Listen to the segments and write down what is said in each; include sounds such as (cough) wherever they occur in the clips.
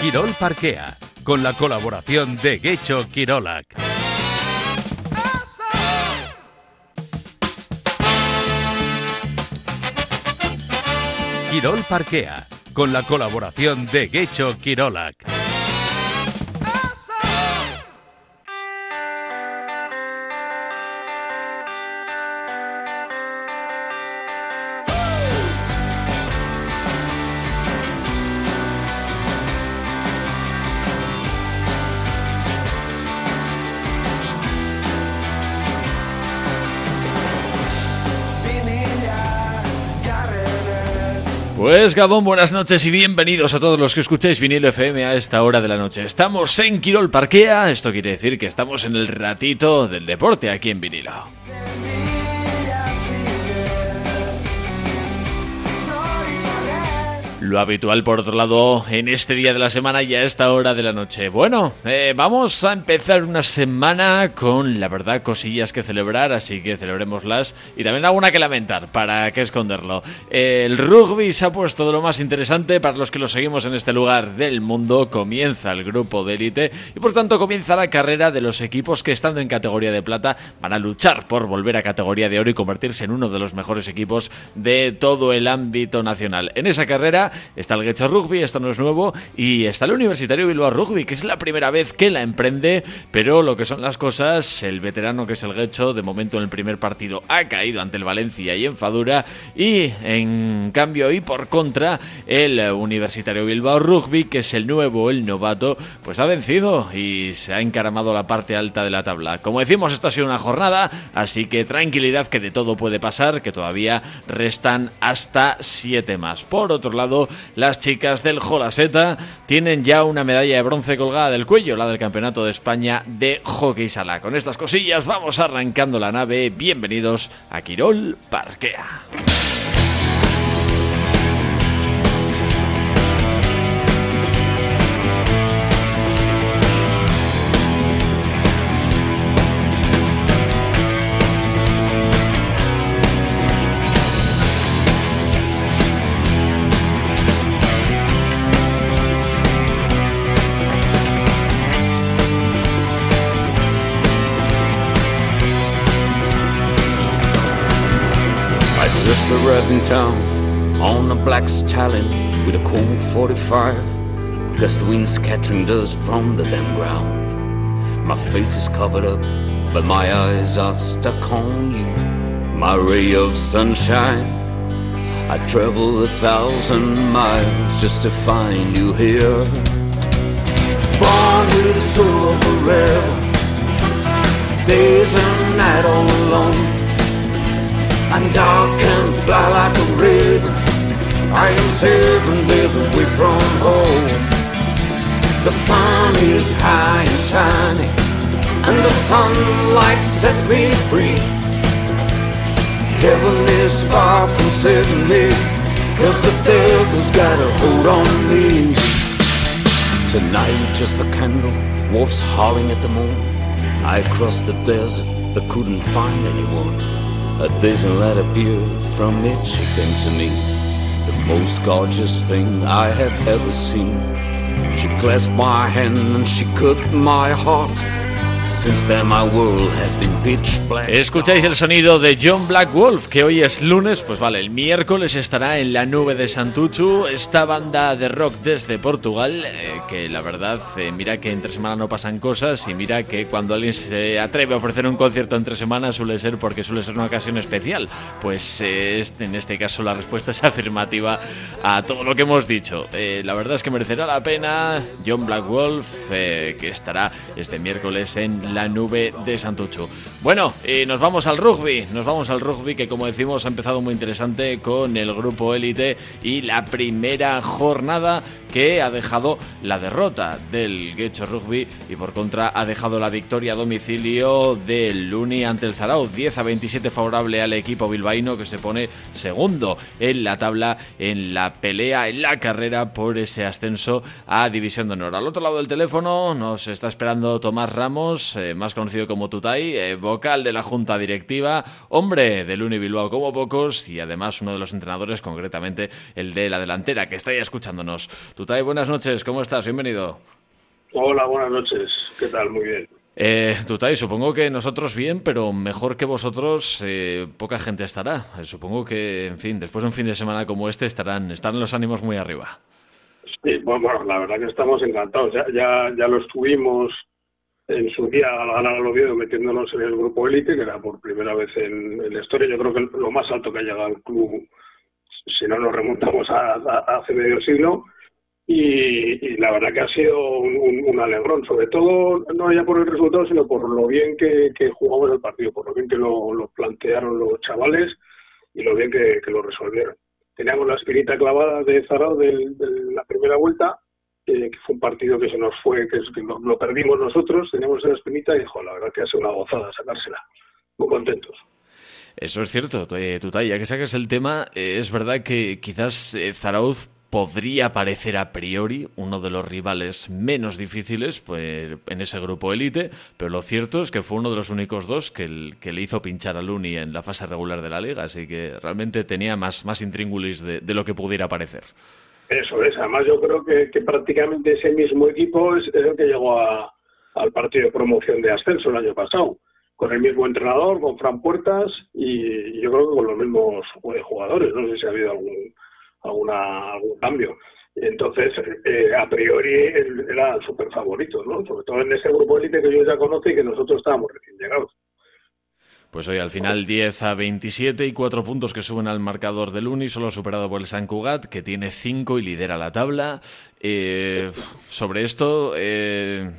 Quirol Parquea, con la colaboración de Gecho Quirolac. Quirol Parquea, con la colaboración de Gecho Quirolac. Pues Gabón, buenas noches y bienvenidos a todos los que escucháis vinilo FM a esta hora de la noche. Estamos en Quirol Parquea, esto quiere decir que estamos en el ratito del deporte aquí en vinilo. Lo habitual, por otro lado, en este día de la semana y a esta hora de la noche. Bueno, eh, vamos a empezar una semana con, la verdad, cosillas que celebrar, así que celebrémoslas. Y también alguna que lamentar, para qué esconderlo. el rugby se ha puesto de lo más interesante para los que lo seguimos en este lugar del mundo. Comienza el grupo de élite y, por tanto, comienza la carrera de los equipos que, estando en categoría de plata, van a luchar por volver a categoría de oro y convertirse en uno de los mejores equipos de todo el ámbito nacional. En esa carrera está el Guecho Rugby, esto no es nuevo, y está el Universitario Bilbao Rugby, que es la primera vez que la emprende, pero lo que son las cosas, el veterano que es el Guecho, de momento en el primer partido ha caído ante el Valencia y Enfadura, y en cambio y por contra, el Universitario Bilbao Rugby, que es el nuevo, el novato, pues ha vencido y se ha encaramado la parte alta de la tabla. Como decimos, esto ha sido una jornada, así que tranquilidad que de todo puede pasar, que todavía restan hasta siete más. Por otro lado, las chicas del Jolaseta tienen ya una medalla de bronce colgada del cuello, la del Campeonato de España de Hockey Sala. Con estas cosillas vamos arrancando la nave. Bienvenidos a Quirol Parquea. In town on a black stallion with a cool 45. Gust wind scattering dust from the damn ground. My face is covered up, but my eyes are stuck on you. My ray of sunshine. I travel a thousand miles just to find you here. Born with the soul of a rebel, days and night all alone. And dark can fly like a raven I am seven days away from home. The sun is high and shining And the sunlight sets me free. Heaven is far from me Cause the devil's got a hold on me. Tonight just the candle Wolves howling at the moon. I crossed the desert but couldn't find anyone Uh, a Disneyland appeared from it, she came to me, the most gorgeous thing I have ever seen. She clasped my hand and she cut my heart. Escucháis el sonido de John Black Wolf, que hoy es lunes, pues vale, el miércoles estará en la nube de Santuchu, esta banda de rock desde Portugal, eh, que la verdad, eh, mira que entre semana no pasan cosas y mira que cuando alguien se atreve a ofrecer un concierto entre semanas suele ser porque suele ser una ocasión especial. Pues eh, en este caso la respuesta es (laughs) afirmativa a todo lo que hemos dicho. la verdad es que merecerá la pena John Black Wolf, que estará este miércoles en la nube de Santucho. Bueno, y nos vamos al rugby, nos vamos al rugby que como decimos ha empezado muy interesante con el grupo élite y la primera jornada que ha dejado la derrota del Guecho Rugby y por contra ha dejado la victoria a domicilio del Luni ante el Zarao, 10 a 27 favorable al equipo bilbaíno que se pone segundo en la tabla, en la pelea, en la carrera por ese ascenso a División de Honor. Al otro lado del teléfono nos está esperando Tomás Ramos Ramos, eh, más conocido como Tutay, eh, vocal de la Junta Directiva, hombre del Uni Bilbao como pocos y además uno de los entrenadores, concretamente el de la delantera, que está ahí escuchándonos. Tutay, buenas noches, ¿cómo estás? Bienvenido. Hola, buenas noches. ¿Qué tal? Muy bien. Eh, Tutay, supongo que nosotros bien, pero mejor que vosotros eh, poca gente estará. Eh, supongo que, en fin, después de un fin de semana como este estarán, están los ánimos muy arriba. Sí, bueno, la verdad que estamos encantados. Ya, ya, ya lo estuvimos en su día al ganar al Oviedo metiéndonos en el grupo élite, que era por primera vez en, la historia. Yo creo que lo más alto que ha llegado al club, si no nos remontamos a hace medio siglo y, la verdad que ha sido un, alegrón, sobre todo no ya por el resultado, sino por lo bien que, jugamos el partido, por lo bien que lo, plantearon los chavales y lo bien que, lo resolvieron. Teníamos la espinita clavada de Zarao de, la primera vuelta, que fue un partido que se nos fue, que, lo, perdimos nosotros, teníamos la espinita y dijo, la verdad que ha sido una gozada sacársela. Muy contentos. Eso es cierto, eh, Tutay, ya que sacas el tema, eh, es verdad que quizás eh, Zarauz podría parecer a priori uno de los rivales menos difíciles pues, en ese grupo élite, pero lo cierto es que fue uno de los únicos dos que, que le hizo pinchar a Luni en la fase regular de la liga, así que realmente tenía más, más intríngulis de, lo que pudiera parecer. Eso es, además yo creo que, prácticamente ese mismo equipo es, el que llegó al partido de promoción de ascenso el año pasado, con el mismo entrenador, con Fran Puertas y yo creo que con los mismos jugadores, no sé si ha habido algún alguna, algún cambio. Entonces, eh, a priori, era súper favorito, ¿no? Sobre todo en ese grupo élite que yo ya conozco y que nosotros estábamos recién llegados. Pues hoy al final 10 a 27 y 4 puntos que suben al marcador del Uni, solo superado por el San Cugat, que tiene 5 y lidera la tabla. Eh, sobre esto, eh,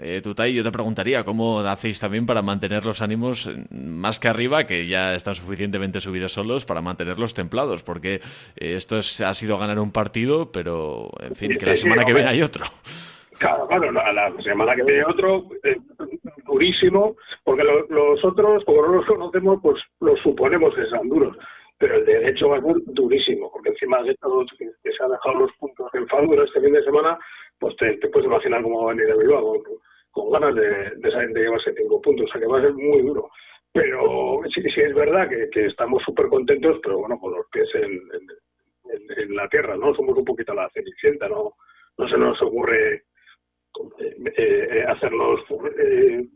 eh, Tutay, yo te preguntaría cómo hacéis también para mantener los ánimos más que arriba, que ya están suficientemente subidos solos, para mantenerlos templados, porque eh, esto ha sido ganar un partido, pero en fin, que la semana que viene hay otro. Claro, claro, la, semana que viene otro, eh, durísimo, porque los otros, como no los conocemos, pues los suponemos que sean duros. Pero el de hecho va a ser durísimo, porque encima de todo que, se han dejado los puntos en Fadura este fin de semana, pues te, puedes imaginar cómo va a venir el Bilbao con ganas de, de, llevarse cinco puntos, o sea que va a ser muy duro. Pero sí, sí es verdad que, estamos súper contentos, pero bueno, con los pies en, en, la tierra, ¿no? Somos un poquito la cenicienta, ¿no? No se nos ocurre eh, eh, hacernos eh,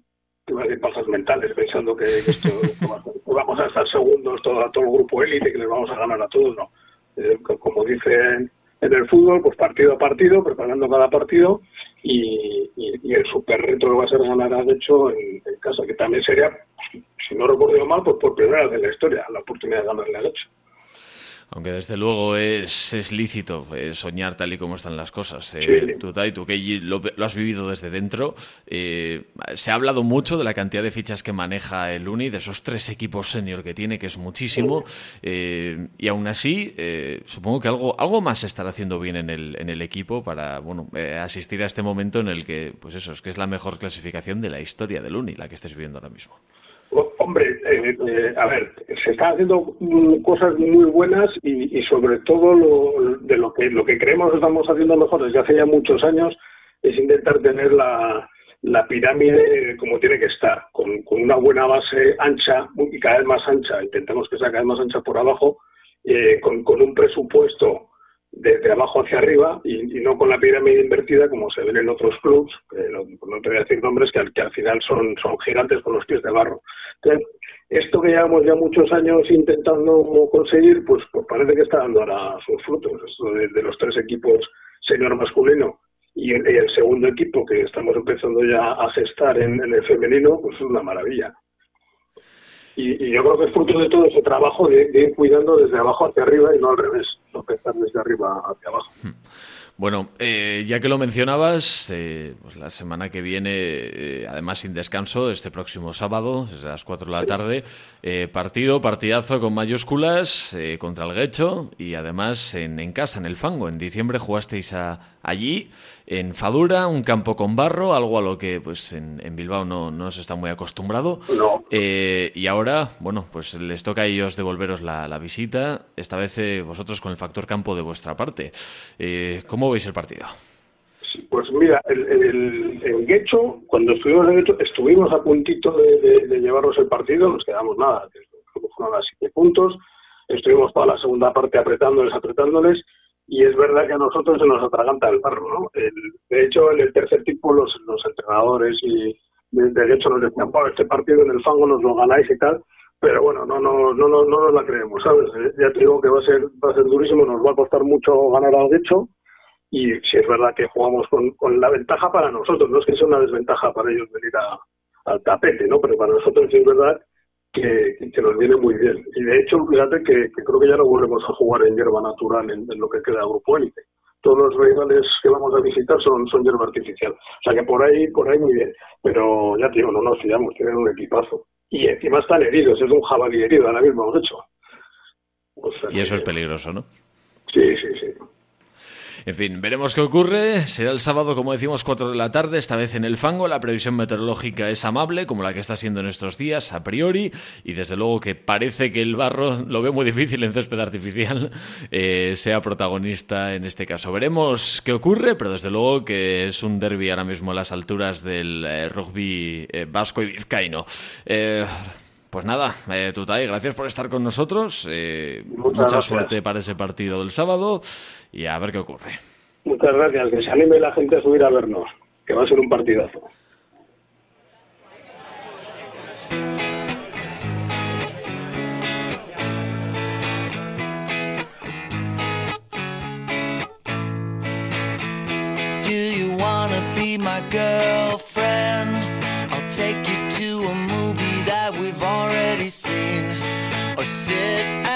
pajas mentales pensando que, esto, (laughs) vamos a estar segundos todo, todo el grupo élite, que les vamos a ganar a todos, no. Eh, como dicen en el fútbol, pues partido a partido, preparando cada partido y, el super reto lo va a ser ganar a hecho en, casa, que también sería, si no recuerdo mal, pues por primera vez en la historia, la oportunidad de ganarle a hecho. Aunque desde luego es, es lícito eh, soñar tal y como están las cosas. Eh, tú, tú, que lo, has vivido desde dentro, eh, se ha hablado mucho de la cantidad de fichas que maneja el Uni, de esos tres equipos senior que tiene, que es muchísimo. y aún así, supongo que algo, algo más se estará haciendo bien en el, en el equipo para bueno, asistir a este momento en el que, pues eso, es que es la mejor clasificación de la historia del Uni, la que estés viviendo ahora mismo. Eh, eh, a ver, se están haciendo cosas muy buenas y, sobre todo lo, de lo que lo que creemos estamos haciendo mejor desde hace ya muchos años es intentar tener la, pirámide como tiene que estar, con, una buena base ancha y cada vez más ancha, intentamos que sea cada vez más ancha por abajo, eh, con un presupuesto desde abajo hacia arriba y, no con la pirámide invertida como se ven en otros clubs, no, te voy a decir nombres, que al, que al final son, son gigantes con los pies de barro. Entonces, esto que llevamos ya muchos años intentando conseguir, pues, pues parece que está dando ahora sus frutos. Esto de, los tres equipos señor masculino y el, segundo equipo que estamos empezando ya a gestar en, el femenino, pues es una maravilla. Y, yo creo que es fruto de todo ese trabajo de, ir cuidando desde abajo hacia arriba y no al revés, empezar desde arriba hacia abajo. Bueno, eh, ya que lo mencionabas, eh, pues la semana que viene, eh, además sin descanso, este próximo sábado, desde las 4 de la tarde, partido, partidazo con mayúsculas contra el Guecho y además en, en, casa, en el Fango. En diciembre jugasteis allí, en Fadura, un campo con barro, algo a lo que pues en, Bilbao no, no, se está muy acostumbrado. y ahora, bueno, pues les toca a ellos devolveros la, la visita, esta vez vosotros con el factor campo de vuestra parte. ¿Cómo veis el partido? pues mira, el, el, el Guecho, cuando estuvimos en Guecho, estuvimos a puntito de, de, llevarnos el partido, nos quedamos nada, fueron a siete puntos, estuvimos toda la segunda parte apretándoles, apretándoles, y es verdad que a nosotros se nos atraganta el barro, ¿no? de hecho, en el tercer tiempo los, entrenadores y de, hecho nos decían, este partido en el fango nos lo ganáis y tal, pero bueno, no, no, no, no, no nos la creemos, ¿sabes? Ya te digo que va a ser, va a ser durísimo, nos va a costar mucho ganar al hecho y si es verdad que jugamos con, con la ventaja para nosotros, no es que sea una desventaja para ellos venir a, al tapete, ¿no? Pero para nosotros sí es verdad que, que, nos viene muy bien. Y de hecho, fíjate que, creo que ya no volvemos a jugar en hierba natural en, lo que queda grupo élite. Todos los rivales que vamos a visitar son, son hierba artificial. O sea que por ahí, por ahí muy bien. Pero ya te digo, no nos fiamos, tienen un equipazo. Y encima están heridos, es un jabalí herido, ahora mismo hemos hecho. y eso es peligroso, ¿no? Sí, sí, sí. En fin, veremos qué ocurre. Será el sábado, como decimos, 4 de la tarde, esta vez en el fango. La previsión meteorológica es amable, como la que está siendo en estos días, a priori. Y desde luego que parece que el barro lo ve muy difícil en césped artificial, (laughs) eh, sea protagonista en este caso. Veremos qué ocurre, pero desde luego que es un derby ahora mismo a las alturas del eh, rugby eh, vasco y vizcaíno. Pues nada, eh, Tutay, gracias por estar con nosotros. Eh, mucha suerte para ese partido del sábado y a ver qué ocurre. Muchas gracias. Que se anime la gente a subir a vernos, que va a ser un partidazo. Do you wanna be my girlfriend? Or sit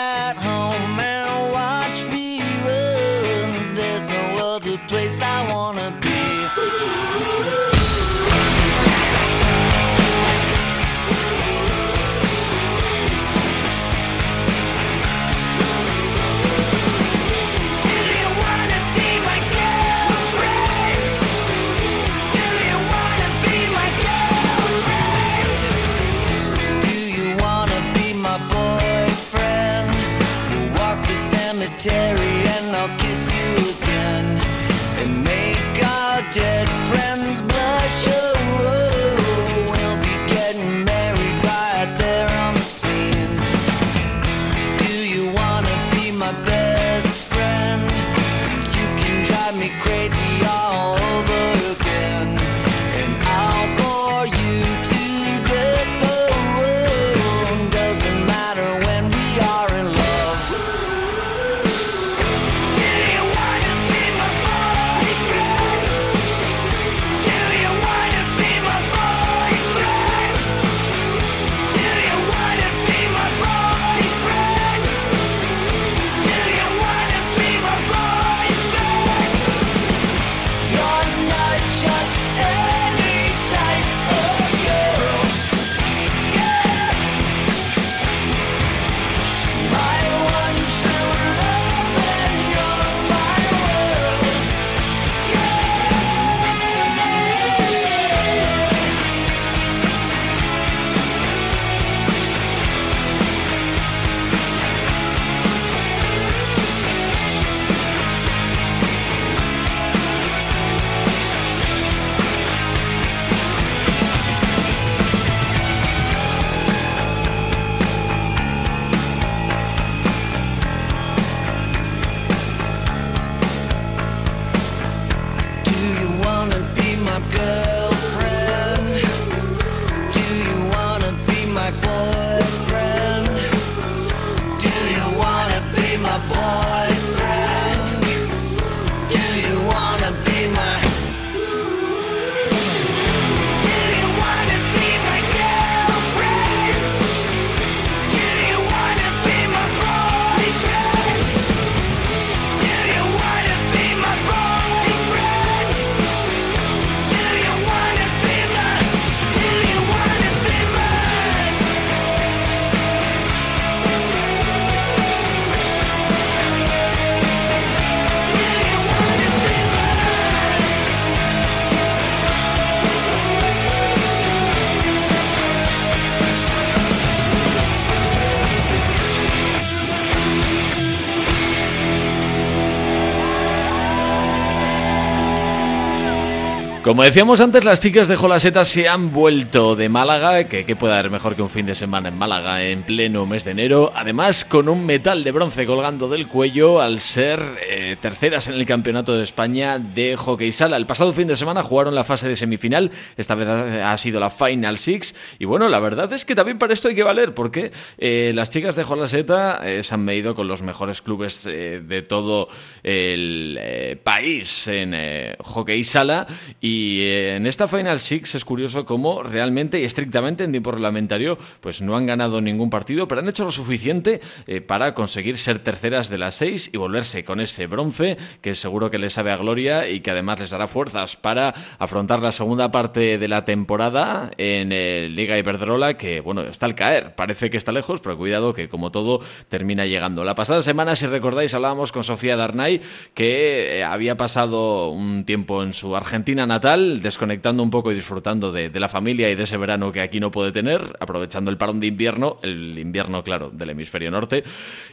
Como decíamos antes, las chicas de Jolaseta se han vuelto de Málaga, que qué puede haber mejor que un fin de semana en Málaga en pleno mes de enero, además con un metal de bronce colgando del cuello al ser eh, terceras en el Campeonato de España de Hockey Sala. El pasado fin de semana jugaron la fase de semifinal, esta vez ha sido la Final Six, y bueno, la verdad es que también para esto hay que valer, porque eh, las chicas de Jolaseta eh, se han medido con los mejores clubes de todo el país en Hockey Sala, y y eh, en esta Final Six es curioso cómo realmente y estrictamente en tiempo reglamentario pues no han ganado ningún partido, pero han hecho lo suficiente eh, para conseguir ser terceras de las seis y volverse con ese bronce que seguro que les sabe a gloria y que además les dará fuerzas para afrontar la segunda parte de la temporada en eh, Liga Iberdrola que bueno, está al caer, parece que está lejos, pero cuidado que como todo termina llegando. La pasada semana, si recordáis, hablábamos con Sofía Darnay que había pasado un tiempo en su Argentina natal desconectando un poco y disfrutando de, la familia y de ese verano que aquí no puede tener, aprovechando el parón de invierno, el invierno, claro, del hemisferio norte.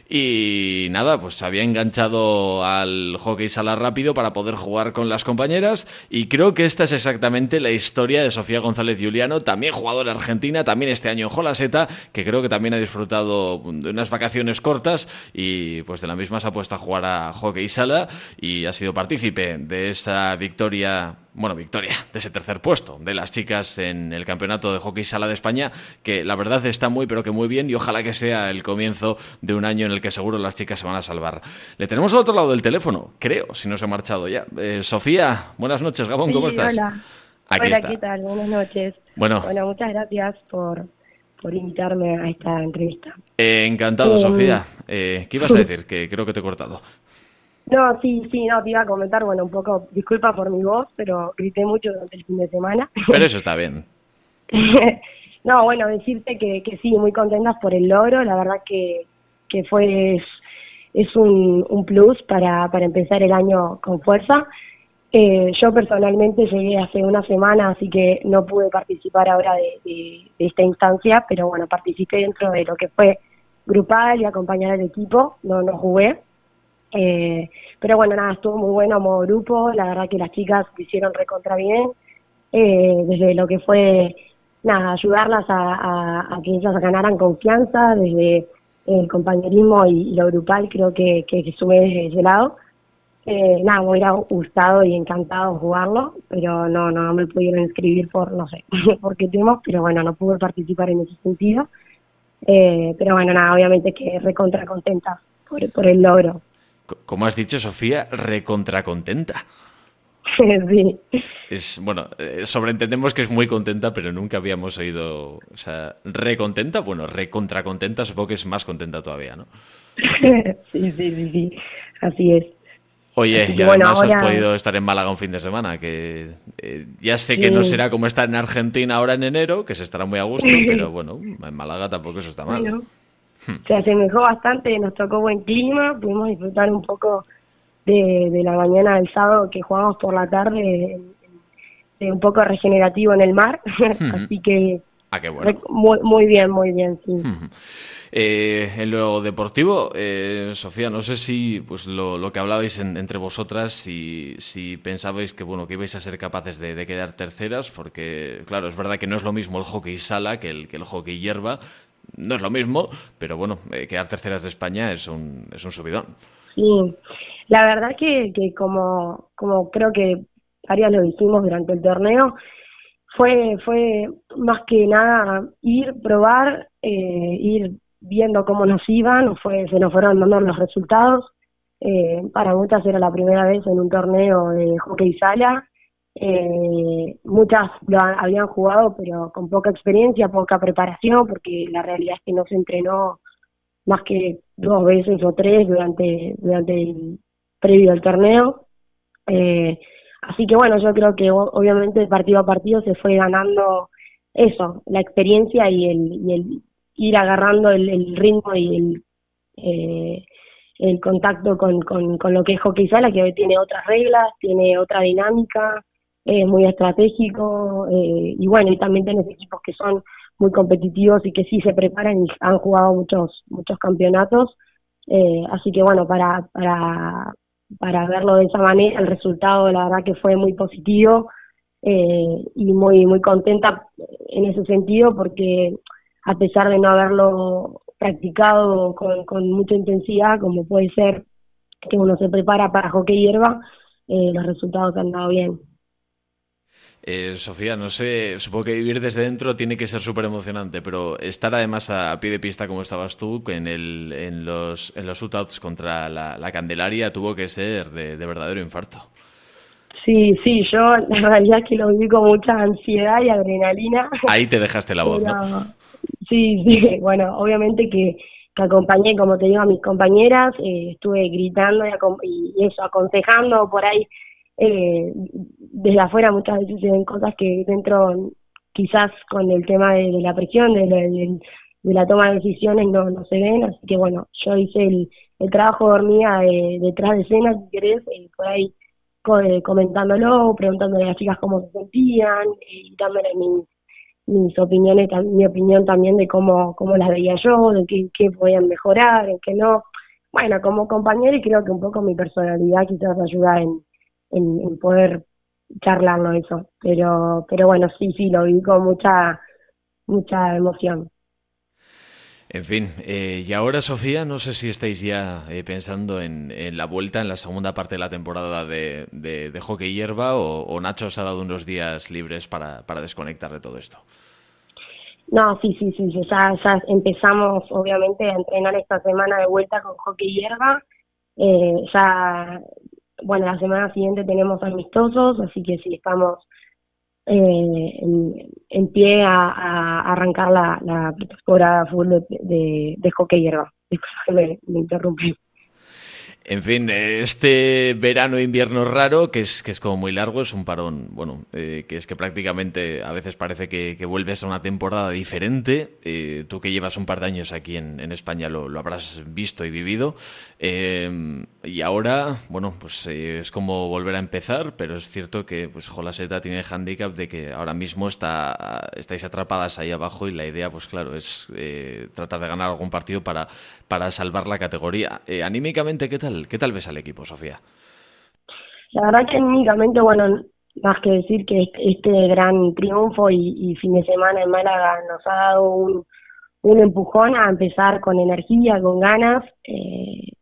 Y nada, pues había enganchado al hockey sala rápido para poder jugar con las compañeras. Y creo que esta es exactamente la historia de Sofía González Juliano, también jugadora argentina, también este año en Jolaseta, que creo que también ha disfrutado de unas vacaciones cortas y pues de la misma se ha puesto a jugar a hockey sala y ha sido partícipe de esa victoria bueno, victoria de ese tercer puesto de las chicas en el campeonato de hockey sala de España, que la verdad está muy, pero que muy bien y ojalá que sea el comienzo de un año en el que seguro las chicas se van a salvar. Le tenemos al otro lado del teléfono, creo, si no se ha marchado ya. Eh, Sofía, buenas noches, Gabón, ¿cómo estás? Hola. Aquí hola, ¿qué tal? Buenas noches. Bueno, bueno muchas gracias por, por invitarme a esta entrevista. Eh, encantado, Eh, Sofía. ¿Qué ibas a (laughs) decir? Que creo que te he cortado. No, sí, sí, no, te iba a comentar, bueno, un poco, disculpa por mi voz, pero grité mucho durante el fin de semana. Pero eso (laughs) está bien. (laughs) no, bueno, decirte que, que sí, muy contentas por el logro, la verdad que, que fue, es, es un, un plus para, para empezar el año con fuerza. Eh, yo personalmente llegué hace una semana, así que no pude participar ahora de, de, de esta instancia, pero bueno, participé dentro de lo que fue grupal y acompañar al equipo, no, no jugué. Eh, pero bueno, nada, estuvo muy bueno como grupo, la verdad que las chicas lo hicieron recontra bien, eh, desde lo que fue, nada, ayudarlas a, a, a que ellas ganaran confianza, desde el compañerismo y, lo grupal, creo que, sumé desde ese lado. Eh, nada, me hubiera gustado y encantado jugarlo, pero no, no, me pudieron inscribir por, no sé, (laughs) por qué temas, pero bueno, no pude participar en ese sentido. Eh, pero bueno, nada, obviamente que recontra contenta por el logro. Como has dicho, Sofía, recontra contenta. sí. Es, bueno, eh, sobreentendemos que es muy contenta, pero nunca habíamos oído, o sea, recontenta, bueno, recontra contenta, supongo que es más contenta todavía, ¿no? (laughs) sí, sí, sí, sí, así es. Oye, y bueno, además has podido estar en Málaga un fin de semana, que eh, ya sé que no será como estar en Argentina ahora en enero, que se estará muy a gusto, (laughs) pero bueno, en Málaga tampoco eso está mal. Bueno, se asemejó bastante, nos tocó buen clima, pudimos disfrutar un poco de, de la mañana del sábado que jugamos por la tarde, de un poco regenerativo en el mar, (laughs) así que Ah, qué bueno. muy, muy bien, muy bien, sí. Ujú. Eh, en lo deportivo, eh, Sofía, no sé si pues lo, lo que hablabais en- entre vosotras, si, si pensabais que bueno que ibais a ser capaces de, de quedar terceras, porque claro, es verdad que no es lo mismo el hockey sala que el, que el hockey hierba, no es lo mismo, pero bueno, eh, quedar terceras de España es un, es un subidón. Sí, la verdad que, que como, como creo que varias lo dijimos durante el torneo, fue, fue más que nada ir, probar, eh, ir viendo cómo nos iban, fue, se nos fueron dando los resultados. Eh, para muchas era la primera vez en un torneo de hockey sala. Eh, muchas lo ha- habían jugado, pero con poca experiencia, poca preparación, porque la realidad es que no se entrenó más que dos veces o tres durante, durante el previo al torneo. Eh, así que bueno, yo creo que obviamente partido a partido se fue ganando eso, la experiencia y el, y el ir agarrando el, el ritmo y el, eh, el contacto con, con, con lo que es hockey sala, que hoy tiene otras reglas, tiene otra dinámica, es muy estratégico eh, y bueno, y también tenés equipos que son muy competitivos y que sí se preparan y han jugado muchos muchos campeonatos eh, así que bueno para para para verlo de esa manera el resultado la verdad que fue muy positivo eh, y muy, muy contenta en ese sentido porque a pesar de no haberlo practicado con, con mucha intensidad, como puede ser que uno se prepara para hockey hierba, eh, los resultados han dado bien. Eh, Sofía, no sé, supongo que vivir desde dentro tiene que ser súper emocionante, pero estar además a, pie de pista como estabas tú en, el, en los, en los shootouts contra la, Candelaria tuvo que ser de, verdadero infarto. Sí, sí, yo la realidad es que lo viví con mucha ansiedad y adrenalina. Ahí te dejaste la voz, ¿no? Sí, sí, bueno, obviamente que, que acompañé, como te digo, a mis compañeras, eh, estuve gritando y, y, eso, aconsejando por ahí eh, desde afuera muchas veces se ven cosas que dentro quizás con el tema de, la presión, de, la toma de decisiones no, no se ven, así que bueno, yo hice el, el trabajo dormida de, detrás de escena, si querés, eh, por ahí eh, comentándolo, preguntándole a las chicas cómo se sentían y dándole mis, mis opiniones, mi opinión también de cómo, cómo las veía yo, de qué, qué podían mejorar, en qué no. Bueno, como compañero y creo que un poco mi personalidad quizás ayuda en, en, poder charlarlo eso. Pero, pero bueno, sí, sí, lo vi con mucha, mucha emoción. En fin, eh, y ahora Sofía, no sé si estáis ya eh, pensando en, la vuelta en la segunda parte de la temporada de, de, hockey hierba o, Nacho os ha dado unos días libres para, para desconectar de todo esto. No, sí, sí, sí, ya, ya empezamos obviamente a entrenar esta semana de vuelta con hockey hierba. Eh, ya bueno, la semana siguiente tenemos amistosos, así que sí, estamos eh, en, pie a, arrancar la, la temporada full de, de, hockey hierba. (laughs) Disculpa me, me interrumpí. En fin, este verano-invierno raro, que es, que es como muy largo, es un parón, bueno, eh, que es que prácticamente a veces parece que, vuelves a una temporada diferente. Eh, tú que llevas un par de años aquí en, España lo, habrás visto y vivido. Eh, y ahora, bueno, pues es como volver a empezar, pero es cierto que pues Jolaseta tiene el handicap de que ahora mismo está, estáis atrapadas ahí abajo y la idea, pues claro, es tratar de ganar algún partido para, para salvar la categoría. anímicamente, ¿qué tal? ¿Qué tal ves al equipo, Sofía? La verdad que únicamente, bueno, más que decir que este, este gran triunfo y, fin de semana en Málaga nos ha dado un, empujón a empezar con energía, con ganas, eh,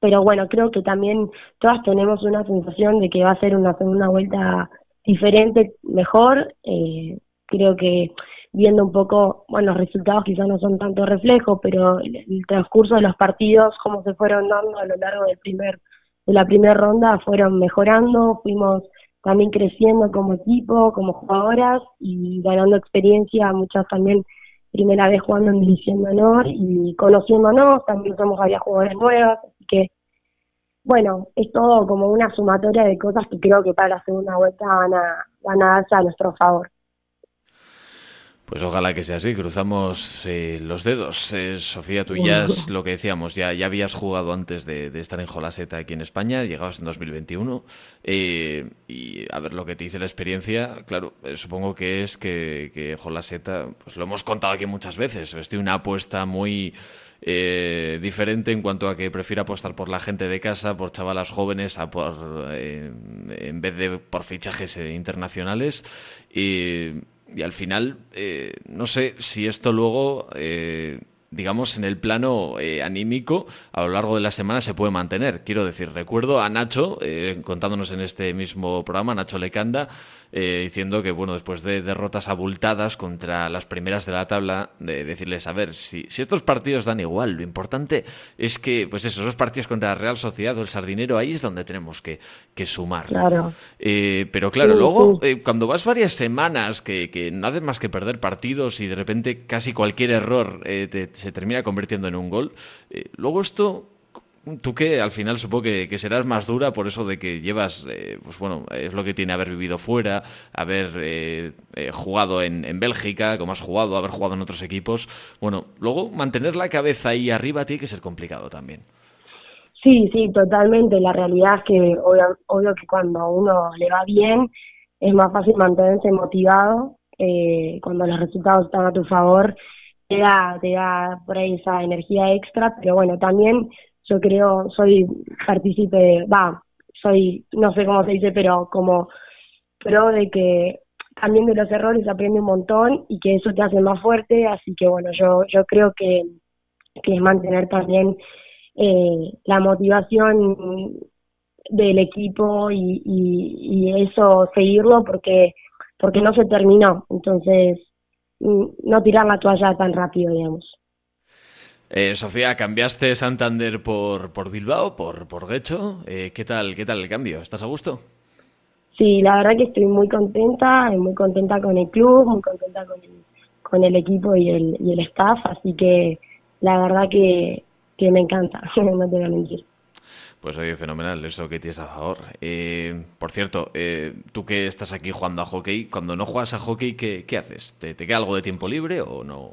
pero bueno, creo que también todas tenemos una sensación de que va a ser una segunda vuelta diferente, mejor. Eh, creo que viendo un poco, bueno, los resultados quizás no son tanto reflejos, pero el, transcurso de los partidos, cómo se fueron dando a lo largo del primer, de la primera ronda, fueron mejorando, fuimos también creciendo como equipo, como jugadoras y ganando experiencia, muchas también primera vez jugando en División de Honor y conociéndonos, también somos varias jugadoras nuevas, así que bueno, es todo como una sumatoria de cosas que creo que para la segunda vuelta van a, van a darse a nuestro favor. Pues ojalá que sea así, cruzamos eh, los dedos. Eh, Sofía, tú ya es lo que decíamos, ya, ya habías jugado antes de, estar en Jolaseta aquí en España, llegabas en 2021 eh, y a ver lo que te dice la experiencia, claro, supongo que es que, que Jolaseta, pues lo hemos contado aquí muchas veces, es una apuesta muy diferente en cuanto a que prefiere apostar por la gente de casa, por chavalas jóvenes, por, en vez de por fichajes internacionales. Y y al final, eh, no sé si esto luego, eh, digamos, en el plano eh, anímico, a lo largo de la semana se puede mantener. Quiero decir, recuerdo a Nacho, contándonos en este mismo programa, Nacho Lecanda, eh, diciendo que, bueno, después de derrotas abultadas contra las primeras de la tabla, de decirles, a ver, si, si estos partidos dan igual, lo importante es que, pues eso, esos partidos contra la Real Sociedad o el Sardinero, ahí es donde tenemos que, que sumar. Claro. Eh, pero claro, luego, eh, cuando vas varias semanas que, que no haces más que perder partidos y de repente casi cualquier error se termina convirtiendo en un gol, luego esto Tú que al final supongo que, serás más dura por eso de que llevas, eh, pues bueno, es lo que tiene haber vivido fuera, haber eh, eh, jugado en, en, Bélgica, como has jugado, haber jugado en otros equipos. Bueno, luego mantener la cabeza ahí arriba tiene que ser complicado también. Sí, sí, totalmente. La realidad es que obvio, que cuando a uno le va bien es más fácil mantenerse motivado. cuando los resultados están a tu favor, te da, te da por ahí esa energía extra, pero bueno, también yo creo, soy partícipe, va, soy, no sé cómo se dice, pero como pro de que también de los errores aprende un montón y que eso te hace más fuerte, así que bueno, yo, yo creo que, que es mantener también eh, la motivación del equipo y, y, eso seguirlo porque porque no se terminó. Entonces no tirar la toalla tan rápido digamos eh, Sofía, cambiaste Santander por, por Bilbao, por, por Guecho. Eh, ¿qué, tal, ¿Qué tal el cambio? ¿Estás a gusto? Sí, la verdad que estoy muy contenta, muy contenta con el club, muy contenta con el, con el equipo y el, y el staff, así que la verdad que, que me encanta, (laughs) no te voy a mentir. Pues oye, fenomenal, eso que tienes a favor. Eh, por cierto, eh, tú que estás aquí jugando a hockey, cuando no juegas a hockey, ¿qué, qué haces? ¿Te, ¿Te, queda algo de tiempo libre o no?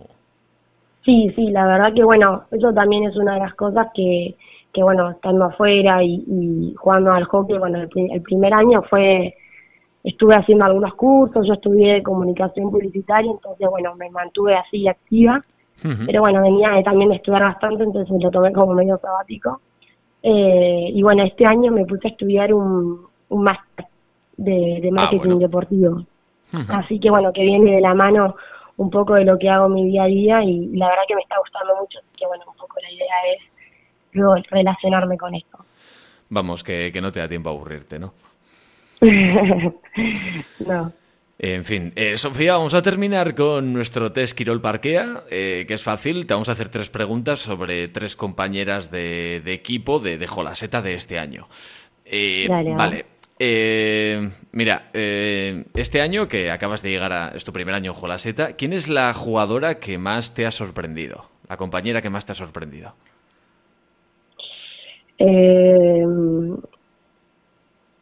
Sí, sí, la verdad que bueno, eso también es una de las cosas que, que bueno, estando afuera y, y jugando al hockey, bueno, el, el, primer año fue, estuve haciendo algunos cursos, yo estudié comunicación publicitaria, entonces bueno, me mantuve así activa pero bueno, venía de también estudiar bastante, entonces me lo tomé como medio sabático. Eh, y bueno, este año me puse a estudiar un, un máster de, de, ah, marketing deportivo. Así que bueno, que viene de la mano un poco de lo que hago mi día a día y, la verdad que me está gustando mucho, así que bueno, un poco la idea es luego relacionarme con esto. Vamos, que, que no te da tiempo a aburrirte, ¿no? (laughs) no. En fin, eh, Sofía, vamos a terminar con nuestro test Quirol Parquea, eh, que es fácil. Te vamos a hacer tres preguntas sobre tres compañeras de, equipo de, de Jolaseta de este año. Eh, vale. mira, este año que acabas de llegar a es tu primer año en Jolaseta, ¿quién es la jugadora que más te ha sorprendido? La compañera que más te ha sorprendido.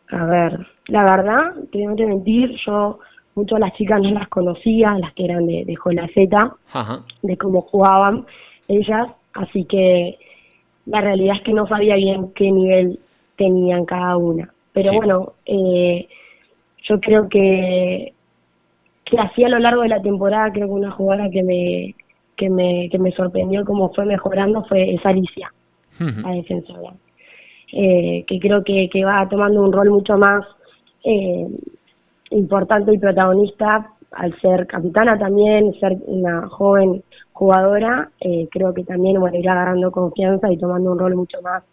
a ver, la verdad, tengo que mentir, yo muchas de las chicas no las conocía, las que eran de, de Jolaceta, de cómo jugaban ellas, así que la realidad es que no sabía bien qué nivel tenían cada una. Pero bueno, eh, yo creo que, que así a lo largo de la temporada, creo que una jugadora que me, que me, que me sorprendió cómo fue mejorando fue esa Alicia, la defensora. Eh, que creo que, que va tomando un rol mucho más eh, importante y protagonista al ser capitana también, ser una joven jugadora, eh, creo que también bueno, irá agarrando confianza y tomando un rol mucho más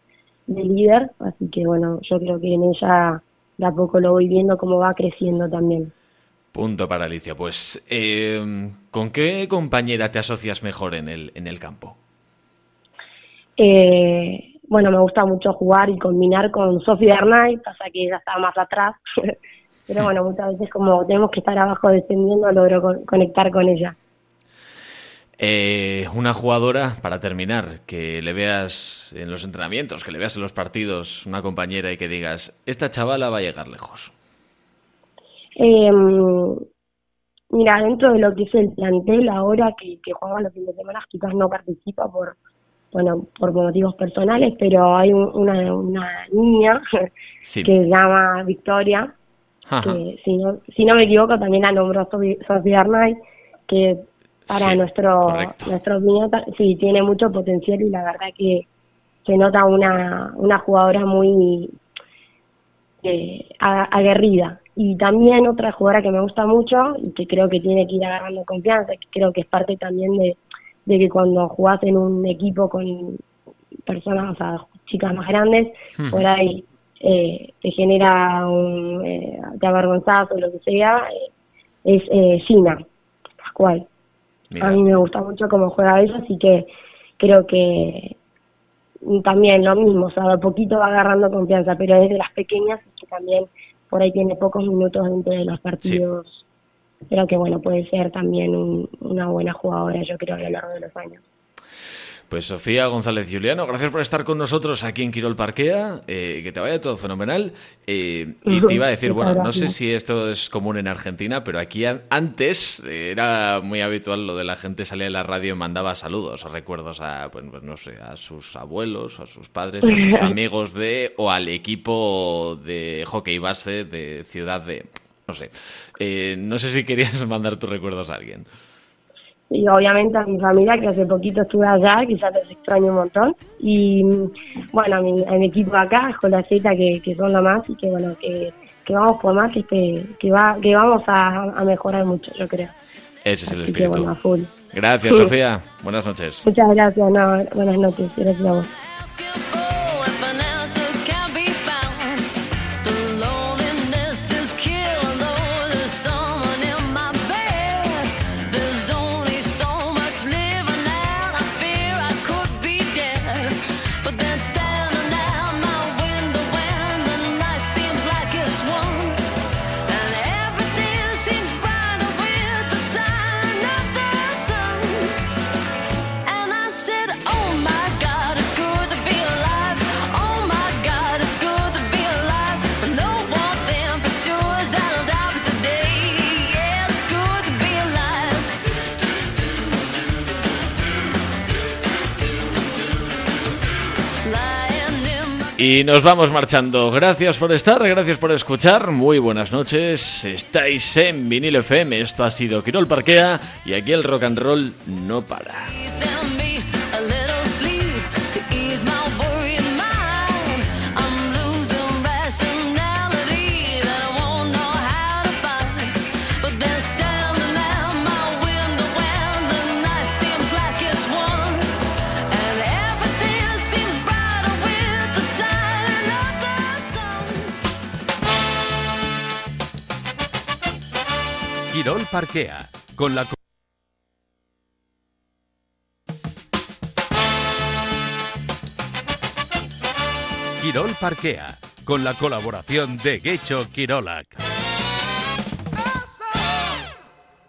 de líder, así que bueno, yo creo que en ella de a poco lo voy viendo cómo va creciendo también. Punto para Alicia. Pues, eh, ¿con qué compañera te asocias mejor en el, en el campo? Eh, bueno, me gusta mucho jugar y combinar con Sofía Arnay, pasa que ella estaba más atrás, (laughs) pero bueno, muchas veces como tenemos que estar abajo descendiendo, logro conectar con ella. Eh, una jugadora, para terminar, que le veas en los entrenamientos, que le veas en los partidos, una compañera y que digas, esta chavala va a llegar lejos. Eh, mira, dentro de lo que es el plantel ahora, que, que juega los fines de semana, quizás no participa por, bueno, por motivos personales, pero hay una, una niña que se llama Victoria, que si no, si no me equivoco también la nombró Sofía Arnay, que para nuestro nuestros niños sí tiene mucho potencial y la verdad que se nota una, una jugadora muy eh, aguerrida. Y también otra jugadora que me gusta mucho y que creo que tiene que ir agarrando confianza, que creo que es parte también de, de que cuando jugás en un equipo con personas, o sea, chicas más grandes, por ahí eh, te genera un, eh, te avergonzás o lo que sea, eh, es eh, Gina, Pascual. A mí me gusta mucho cómo juega ella, así que creo que también lo mismo, o sea, de poquito va agarrando confianza, pero desde las pequeñas, que también por ahí tiene pocos minutos dentro de los partidos, creo que bueno, puede ser también una buena jugadora, yo creo, a lo largo de los años. Pues Sofía González Juliano, gracias por estar con nosotros aquí en Quirol Parquea, eh, que te vaya todo fenomenal. Eh, y te iba a decir, bueno, no sé si esto es común en Argentina, pero aquí antes era muy habitual lo de la gente salía de la radio y mandaba saludos o recuerdos a, pues, pues, no sé, a sus abuelos, a sus padres, a sus (laughs) amigos de, o al equipo de hockey base de ciudad de, no sé. Eh, no sé si querías (laughs) mandar tus recuerdos a alguien y obviamente a mi familia, que hace poquito estuve allá, quizás les extraño un montón. Y bueno, a mi, a mi equipo acá, con la Z, que, que son la más y que bueno, que que vamos por más, que, que, va, que vamos a, mejorar mucho, yo creo. Ese es el espíritu. Gracias, (laughs) Sofía. Buenas noches. Muchas gracias. buenas noches. Gracias a vos. Y nos vamos marchando. Gracias por estar, gracias por escuchar. Muy buenas noches. Estáis en Vinil FM. Esto ha sido Quirol Parquea y aquí el rock and roll no para. Quirol Parquea, con la... Quirol Parquea, con la colaboración de Gecho Quirolac.